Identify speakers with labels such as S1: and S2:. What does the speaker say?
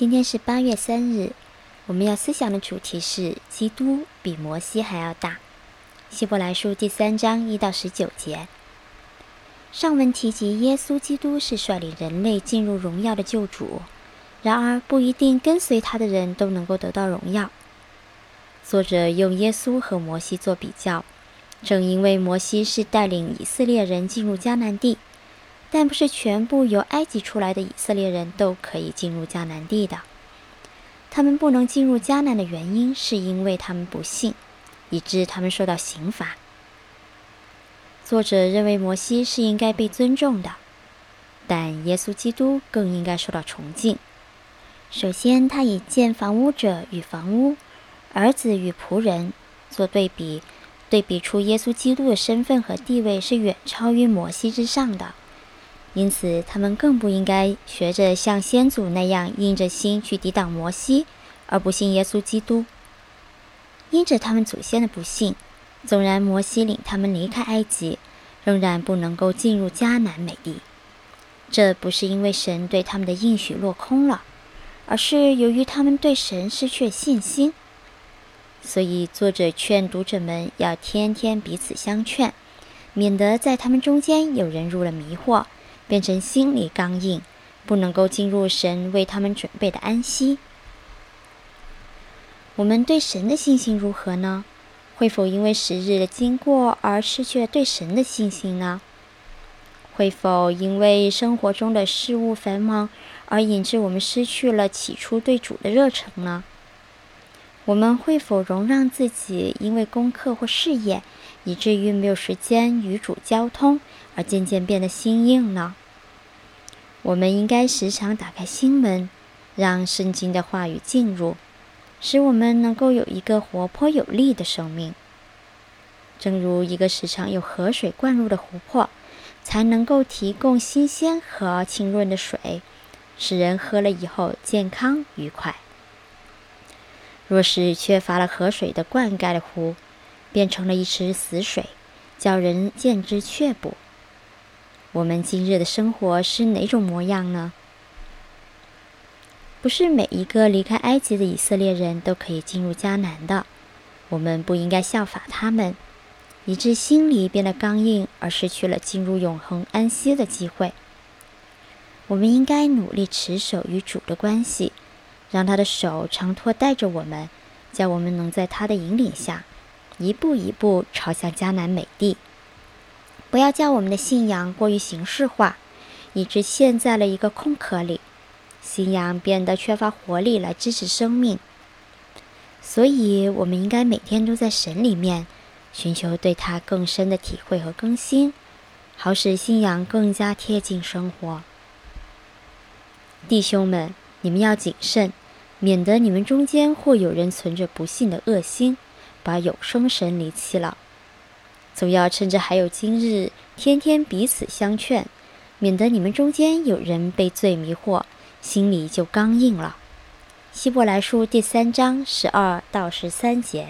S1: 今天是八月三日，我们要思想的主题是基督比摩西还要大。希伯来书第三章一到十九节。上文提及耶稣基督是率领人类进入荣耀的救主，然而不一定跟随他的人都能够得到荣耀。作者用耶稣和摩西做比较，正因为摩西是带领以色列人进入迦南地。但不是全部由埃及出来的以色列人都可以进入迦南地的。他们不能进入迦南的原因，是因为他们不信，以致他们受到刑罚。作者认为摩西是应该被尊重的，但耶稣基督更应该受到崇敬。首先，他以建房屋者与房屋、儿子与仆人做对比，对比出耶稣基督的身份和地位是远超于摩西之上的。因此，他们更不应该学着像先祖那样硬着心去抵挡摩西，而不信耶稣基督。因着他们祖先的不信，纵然摩西领他们离开埃及，仍然不能够进入迦南美地。这不是因为神对他们的应许落空了，而是由于他们对神失去信心。所以，作者劝读者们要天天彼此相劝，免得在他们中间有人入了迷惑。变成心里刚硬，不能够进入神为他们准备的安息。我们对神的信心如何呢？会否因为时日的经过而失去了对神的信心呢？会否因为生活中的事物繁忙而引致我们失去了起初对主的热忱呢？我们会否容让自己因为功课或事业，以至于没有时间与主交通，而渐渐变得心硬呢？我们应该时常打开心门，让圣经的话语进入，使我们能够有一个活泼有力的生命。正如一个时常有河水灌入的湖泊，才能够提供新鲜和清润的水，使人喝了以后健康愉快。若是缺乏了河水的灌溉的湖，变成了一池死水，叫人见之却步。我们今日的生活是哪种模样呢？不是每一个离开埃及的以色列人都可以进入迦南的。我们不应该效法他们，以致心里变得刚硬，而失去了进入永恒安息的机会。我们应该努力持守与主的关系，让他的手常托带着我们，叫我们能在他的引领下，一步一步朝向迦南美地。不要将我们的信仰过于形式化，以致陷在了一个空壳里，信仰变得缺乏活力来支持生命。所以，我们应该每天都在神里面，寻求对他更深的体会和更新，好使信仰更加贴近生活。弟兄们，你们要谨慎，免得你们中间或有人存着不信的恶心，把有生神离弃了。总要趁着还有今日，天天彼此相劝，免得你们中间有人被罪迷惑，心里就刚硬了。希伯来书第三章十二到十三节。